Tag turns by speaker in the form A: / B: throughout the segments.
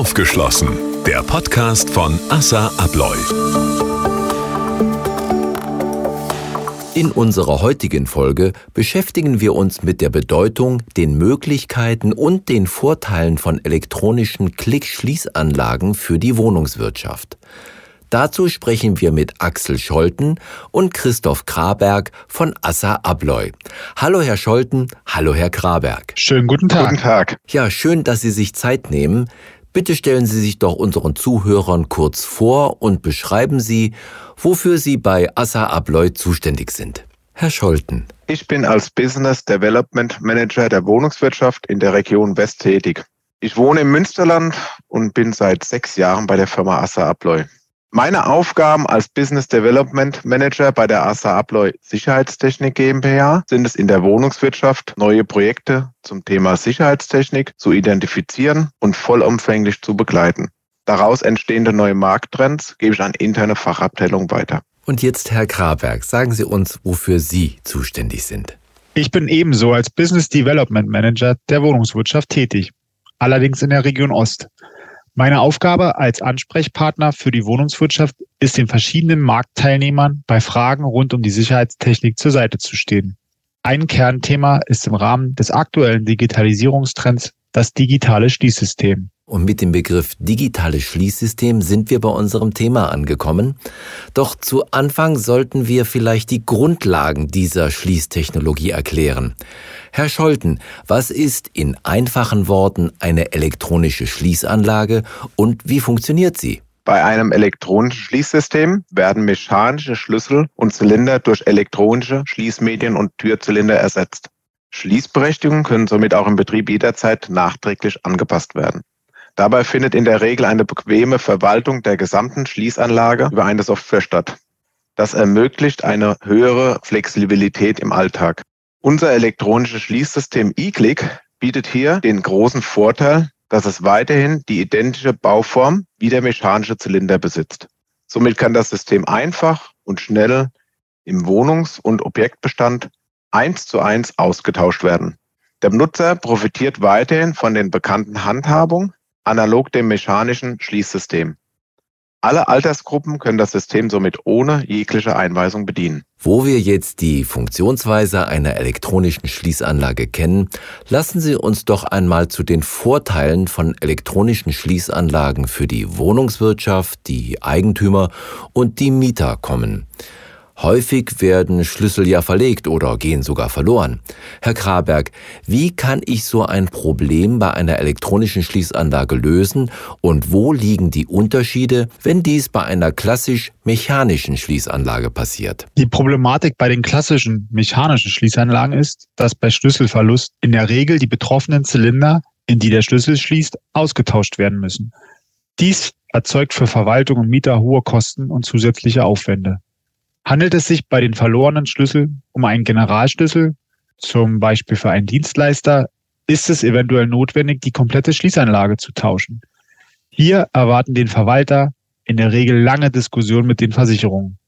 A: Aufgeschlossen. Der Podcast von Assa Abloy.
B: In unserer heutigen Folge beschäftigen wir uns mit der Bedeutung, den Möglichkeiten und den Vorteilen von elektronischen Klick-Schließanlagen für die Wohnungswirtschaft. Dazu sprechen wir mit Axel Scholten und Christoph Kraberg von Assa Abloy. Hallo Herr Scholten, hallo Herr Kraberg.
C: Schönen guten Tag.
D: Guten Tag.
B: Ja, schön, dass Sie sich Zeit nehmen. Bitte stellen Sie sich doch unseren Zuhörern kurz vor und beschreiben Sie, wofür Sie bei Assa Abloy zuständig sind. Herr Scholten.
D: Ich bin als Business Development Manager der Wohnungswirtschaft in der Region West tätig. Ich wohne im Münsterland und bin seit sechs Jahren bei der Firma Assa Abloy. Meine Aufgaben als Business Development Manager bei der ASA Abloy Sicherheitstechnik GmbH sind es in der Wohnungswirtschaft, neue Projekte zum Thema Sicherheitstechnik zu identifizieren und vollumfänglich zu begleiten. Daraus entstehende neue Markttrends gebe ich an interne Fachabteilung weiter.
B: Und jetzt, Herr Kraberg, sagen Sie uns, wofür Sie zuständig sind.
C: Ich bin ebenso als Business Development Manager der Wohnungswirtschaft tätig, allerdings in der Region Ost. Meine Aufgabe als Ansprechpartner für die Wohnungswirtschaft ist den verschiedenen Marktteilnehmern bei Fragen rund um die Sicherheitstechnik zur Seite zu stehen. Ein Kernthema ist im Rahmen des aktuellen Digitalisierungstrends das digitale Schließsystem.
B: Und mit dem Begriff digitales Schließsystem sind wir bei unserem Thema angekommen. Doch zu Anfang sollten wir vielleicht die Grundlagen dieser Schließtechnologie erklären. Herr Scholten, was ist in einfachen Worten eine elektronische Schließanlage und wie funktioniert sie?
D: Bei einem elektronischen Schließsystem werden mechanische Schlüssel und Zylinder durch elektronische Schließmedien und Türzylinder ersetzt. Schließberechtigungen können somit auch im Betrieb jederzeit nachträglich angepasst werden. Dabei findet in der Regel eine bequeme Verwaltung der gesamten Schließanlage über eine Software statt. Das ermöglicht eine höhere Flexibilität im Alltag. Unser elektronisches Schließsystem eClick bietet hier den großen Vorteil, dass es weiterhin die identische Bauform wie der mechanische Zylinder besitzt. Somit kann das System einfach und schnell im Wohnungs- und Objektbestand eins zu eins ausgetauscht werden. Der Nutzer profitiert weiterhin von den bekannten Handhabungen analog dem mechanischen Schließsystem. Alle Altersgruppen können das System somit ohne jegliche Einweisung bedienen.
B: Wo wir jetzt die Funktionsweise einer elektronischen Schließanlage kennen, lassen Sie uns doch einmal zu den Vorteilen von elektronischen Schließanlagen für die Wohnungswirtschaft, die Eigentümer und die Mieter kommen. Häufig werden Schlüssel ja verlegt oder gehen sogar verloren. Herr Kraberg, wie kann ich so ein Problem bei einer elektronischen Schließanlage lösen und wo liegen die Unterschiede, wenn dies bei einer klassisch mechanischen Schließanlage passiert?
C: Die Problematik bei den klassischen mechanischen Schließanlagen ist, dass bei Schlüsselverlust in der Regel die betroffenen Zylinder, in die der Schlüssel schließt, ausgetauscht werden müssen. Dies erzeugt für Verwaltung und Mieter hohe Kosten und zusätzliche Aufwände. Handelt es sich bei den verlorenen Schlüsseln um einen Generalschlüssel, zum Beispiel für einen Dienstleister, ist es eventuell notwendig, die komplette Schließanlage zu tauschen. Hier erwarten den Verwalter in der Regel lange Diskussionen mit den Versicherungen.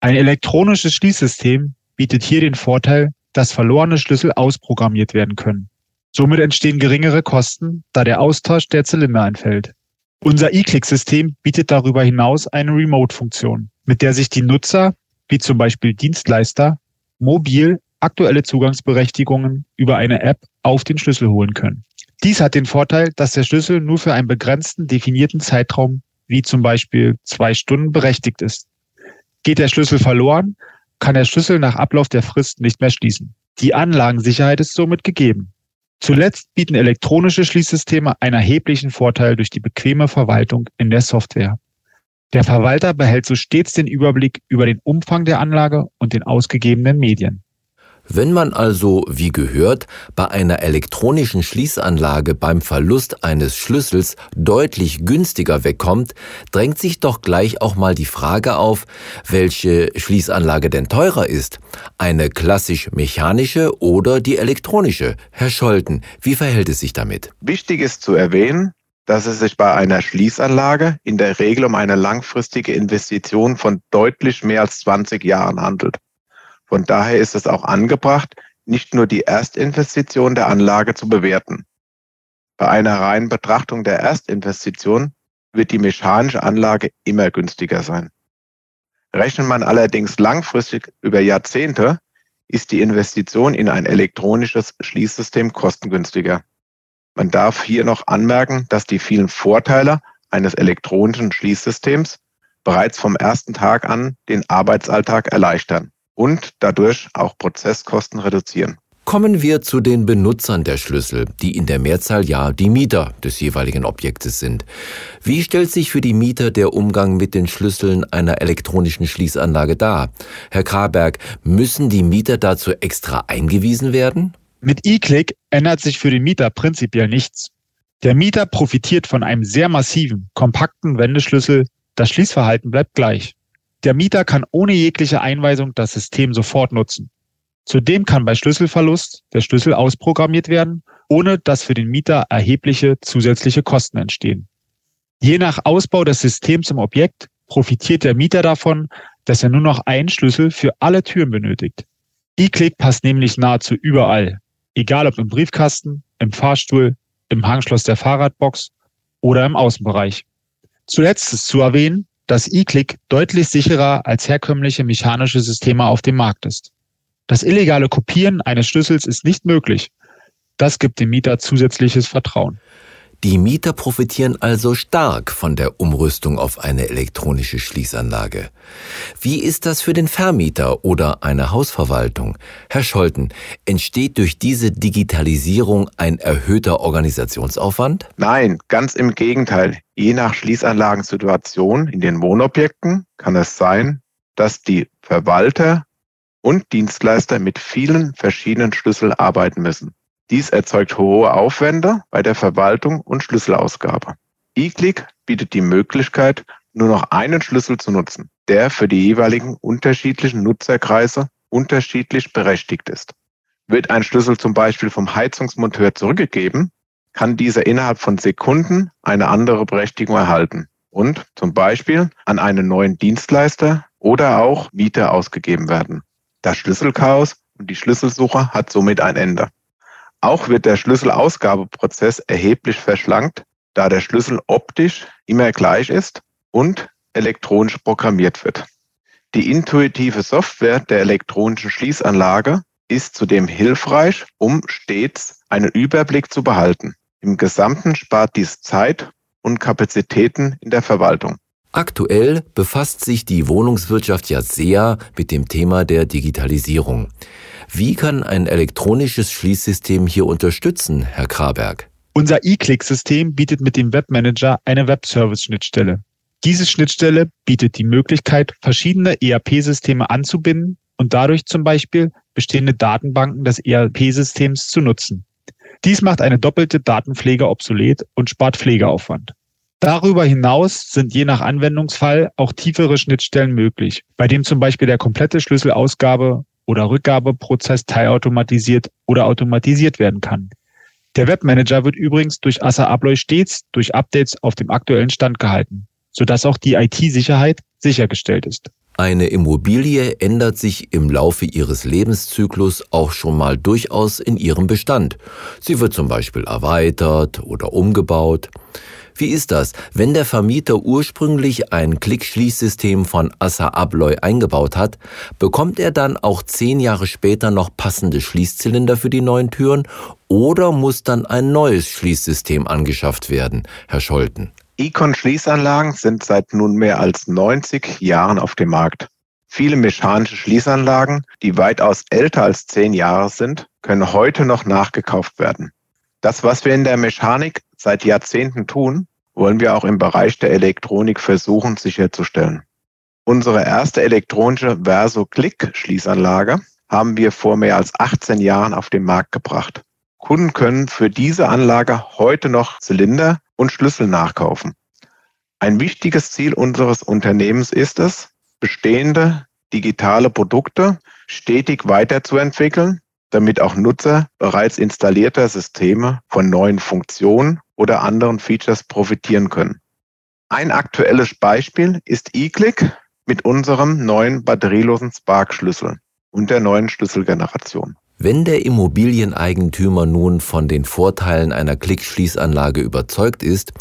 C: Ein elektronisches Schließsystem bietet hier den Vorteil, dass verlorene Schlüssel ausprogrammiert werden können. Somit entstehen geringere Kosten, da der Austausch der Zylinder entfällt. Unser E-Click-System bietet darüber hinaus eine Remote-Funktion, mit der sich die Nutzer wie zum Beispiel Dienstleister, mobil aktuelle Zugangsberechtigungen über eine App auf den Schlüssel holen können. Dies hat den Vorteil, dass der Schlüssel nur für einen begrenzten definierten Zeitraum, wie zum Beispiel zwei Stunden, berechtigt ist. Geht der Schlüssel verloren, kann der Schlüssel nach Ablauf der Frist nicht mehr schließen. Die Anlagensicherheit ist somit gegeben. Zuletzt bieten elektronische Schließsysteme einen erheblichen Vorteil durch die bequeme Verwaltung in der Software. Der Verwalter behält so stets den Überblick über den Umfang der Anlage und den ausgegebenen Medien.
B: Wenn man also, wie gehört, bei einer elektronischen Schließanlage beim Verlust eines Schlüssels deutlich günstiger wegkommt, drängt sich doch gleich auch mal die Frage auf, welche Schließanlage denn teurer ist. Eine klassisch mechanische oder die elektronische? Herr Scholten, wie verhält es sich damit?
D: Wichtig ist zu erwähnen, dass es sich bei einer Schließanlage in der Regel um eine langfristige Investition von deutlich mehr als 20 Jahren handelt. Von daher ist es auch angebracht, nicht nur die Erstinvestition der Anlage zu bewerten. Bei einer reinen Betrachtung der Erstinvestition wird die mechanische Anlage immer günstiger sein. Rechnet man allerdings langfristig über Jahrzehnte, ist die Investition in ein elektronisches Schließsystem kostengünstiger. Man darf hier noch anmerken, dass die vielen Vorteile eines elektronischen Schließsystems bereits vom ersten Tag an den Arbeitsalltag erleichtern und dadurch auch Prozesskosten reduzieren.
B: Kommen wir zu den Benutzern der Schlüssel, die in der Mehrzahl ja die Mieter des jeweiligen Objektes sind. Wie stellt sich für die Mieter der Umgang mit den Schlüsseln einer elektronischen Schließanlage dar? Herr Kraberg, müssen die Mieter dazu extra eingewiesen werden?
C: Mit eClick ändert sich für den Mieter prinzipiell nichts. Der Mieter profitiert von einem sehr massiven, kompakten Wendeschlüssel. Das Schließverhalten bleibt gleich. Der Mieter kann ohne jegliche Einweisung das System sofort nutzen. Zudem kann bei Schlüsselverlust der Schlüssel ausprogrammiert werden, ohne dass für den Mieter erhebliche zusätzliche Kosten entstehen. Je nach Ausbau des Systems im Objekt profitiert der Mieter davon, dass er nur noch einen Schlüssel für alle Türen benötigt. E-Click passt nämlich nahezu überall, egal ob im Briefkasten, im Fahrstuhl, im Hangschloss der Fahrradbox oder im Außenbereich. Zuletzt ist zu erwähnen, dass E-Click deutlich sicherer als herkömmliche mechanische Systeme auf dem Markt ist. Das illegale Kopieren eines Schlüssels ist nicht möglich. Das gibt dem Mieter zusätzliches Vertrauen.
B: Die Mieter profitieren also stark von der Umrüstung auf eine elektronische Schließanlage. Wie ist das für den Vermieter oder eine Hausverwaltung? Herr Scholten, entsteht durch diese Digitalisierung ein erhöhter Organisationsaufwand?
D: Nein, ganz im Gegenteil. Je nach Schließanlagensituation in den Wohnobjekten kann es sein, dass die Verwalter und Dienstleister mit vielen verschiedenen Schlüsseln arbeiten müssen. Dies erzeugt hohe Aufwände bei der Verwaltung und Schlüsselausgabe. eClick bietet die Möglichkeit, nur noch einen Schlüssel zu nutzen, der für die jeweiligen unterschiedlichen Nutzerkreise unterschiedlich berechtigt ist. Wird ein Schlüssel zum Beispiel vom Heizungsmonteur zurückgegeben, kann dieser innerhalb von Sekunden eine andere Berechtigung erhalten und zum Beispiel an einen neuen Dienstleister oder auch Mieter ausgegeben werden. Das Schlüsselchaos und die Schlüsselsuche hat somit ein Ende. Auch wird der Schlüsselausgabeprozess erheblich verschlankt, da der Schlüssel optisch immer gleich ist und elektronisch programmiert wird. Die intuitive Software der elektronischen Schließanlage ist zudem hilfreich, um stets einen Überblick zu behalten. Im Gesamten spart dies Zeit und Kapazitäten in der Verwaltung.
B: Aktuell befasst sich die Wohnungswirtschaft ja sehr mit dem Thema der Digitalisierung. Wie kann ein elektronisches Schließsystem hier unterstützen, Herr Kraberg?
C: Unser E-Click-System bietet mit dem Webmanager eine Web-Service-Schnittstelle. Diese Schnittstelle bietet die Möglichkeit, verschiedene ERP-Systeme anzubinden und dadurch zum Beispiel bestehende Datenbanken des ERP-Systems zu nutzen. Dies macht eine doppelte Datenpflege obsolet und spart Pflegeaufwand. Darüber hinaus sind je nach Anwendungsfall auch tiefere Schnittstellen möglich, bei dem zum Beispiel der komplette Schlüsselausgabe oder Rückgabeprozess teilautomatisiert oder automatisiert werden kann. Der Webmanager wird übrigens durch Assa Abloy stets durch Updates auf dem aktuellen Stand gehalten, sodass auch die IT-Sicherheit sichergestellt ist.
B: Eine Immobilie ändert sich im Laufe ihres Lebenszyklus auch schon mal durchaus in ihrem Bestand. Sie wird zum Beispiel erweitert oder umgebaut. Wie ist das, wenn der Vermieter ursprünglich ein Klickschließsystem von Assa Abloy eingebaut hat, bekommt er dann auch zehn Jahre später noch passende Schließzylinder für die neuen Türen oder muss dann ein neues Schließsystem angeschafft werden, Herr Scholten?
D: Econ-Schließanlagen sind seit nun mehr als 90 Jahren auf dem Markt. Viele mechanische Schließanlagen, die weitaus älter als zehn Jahre sind, können heute noch nachgekauft werden. Das, was wir in der Mechanik seit Jahrzehnten tun, wollen wir auch im Bereich der Elektronik versuchen sicherzustellen. Unsere erste elektronische Verso-Click-Schließanlage haben wir vor mehr als 18 Jahren auf den Markt gebracht. Kunden können für diese Anlage heute noch Zylinder und Schlüssel nachkaufen. Ein wichtiges Ziel unseres Unternehmens ist es, bestehende digitale Produkte stetig weiterzuentwickeln, damit auch Nutzer bereits installierter Systeme von neuen Funktionen oder anderen Features profitieren können. Ein aktuelles Beispiel ist eClick mit unserem neuen batterielosen Spark-Schlüssel und der neuen Schlüsselgeneration.
B: Wenn der Immobilieneigentümer nun von den Vorteilen einer Klickschließanlage überzeugt ist,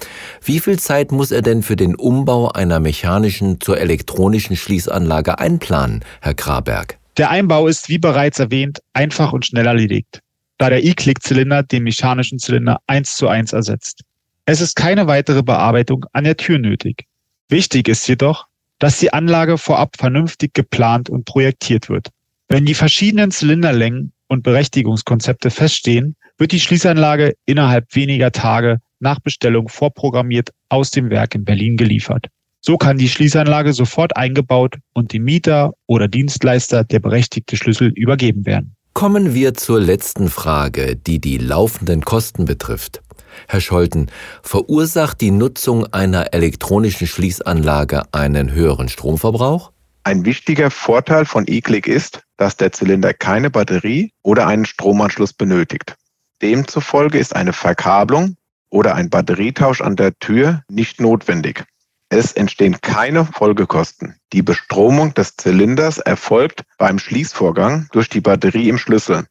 B: wie viel Zeit muss er denn für den Umbau einer mechanischen zur elektronischen Schließanlage einplanen, Herr Kraberg?
C: Der Einbau ist, wie bereits erwähnt, einfach und schnell erledigt, da der E-Click-Zylinder den mechanischen Zylinder eins zu eins ersetzt. Es ist keine weitere Bearbeitung an der Tür nötig. Wichtig ist jedoch, dass die Anlage vorab vernünftig geplant und projektiert wird. Wenn die verschiedenen Zylinderlängen und Berechtigungskonzepte feststehen, wird die Schließanlage innerhalb weniger Tage nach Bestellung vorprogrammiert aus dem Werk in Berlin geliefert. So kann die Schließanlage sofort eingebaut und dem Mieter oder Dienstleister der berechtigte Schlüssel übergeben werden.
B: Kommen wir zur letzten Frage, die die laufenden Kosten betrifft. Herr Scholten, verursacht die Nutzung einer elektronischen Schließanlage einen höheren Stromverbrauch?
D: Ein wichtiger Vorteil von E-Click ist, dass der Zylinder keine Batterie oder einen Stromanschluss benötigt. Demzufolge ist eine Verkabelung oder ein Batterietausch an der Tür nicht notwendig. Es entstehen keine Folgekosten. Die Bestromung des Zylinders erfolgt beim Schließvorgang durch die Batterie im Schlüssel.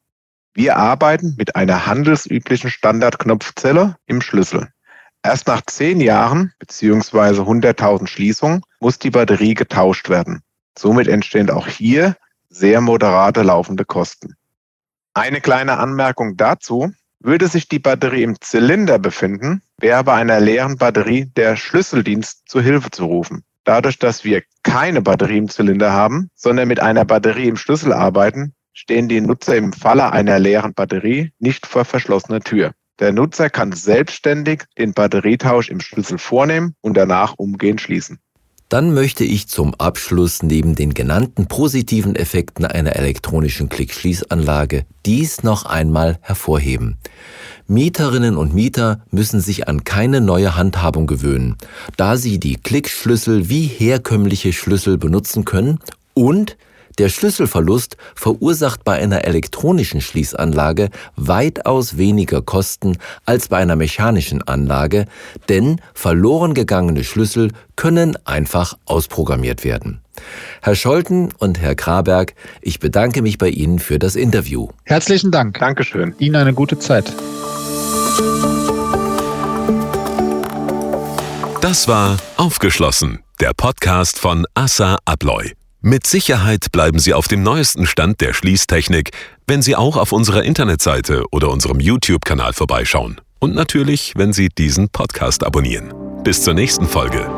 D: Wir arbeiten mit einer handelsüblichen Standardknopfzelle im Schlüssel. Erst nach zehn Jahren bzw. 100.000 Schließungen muss die Batterie getauscht werden. Somit entstehen auch hier sehr moderate laufende Kosten. Eine kleine Anmerkung dazu. Würde sich die Batterie im Zylinder befinden, wäre bei einer leeren Batterie der Schlüsseldienst zu Hilfe zu rufen. Dadurch, dass wir keine Batterie im Zylinder haben, sondern mit einer Batterie im Schlüssel arbeiten, stehen die Nutzer im Falle einer leeren Batterie nicht vor verschlossener Tür. Der Nutzer kann selbstständig den Batterietausch im Schlüssel vornehmen und danach umgehend schließen.
B: Dann möchte ich zum Abschluss neben den genannten positiven Effekten einer elektronischen Klickschließanlage dies noch einmal hervorheben. Mieterinnen und Mieter müssen sich an keine neue Handhabung gewöhnen, da sie die Klickschlüssel wie herkömmliche Schlüssel benutzen können und der Schlüsselverlust verursacht bei einer elektronischen Schließanlage weitaus weniger Kosten als bei einer mechanischen Anlage, denn verloren gegangene Schlüssel können einfach ausprogrammiert werden. Herr Scholten und Herr Kraberg, ich bedanke mich bei Ihnen für das Interview.
C: Herzlichen Dank.
D: Dankeschön.
C: Ihnen eine gute Zeit.
A: Das war Aufgeschlossen, der Podcast von Assa Abloy. Mit Sicherheit bleiben Sie auf dem neuesten Stand der Schließtechnik, wenn Sie auch auf unserer Internetseite oder unserem YouTube-Kanal vorbeischauen. Und natürlich, wenn Sie diesen Podcast abonnieren. Bis zur nächsten Folge.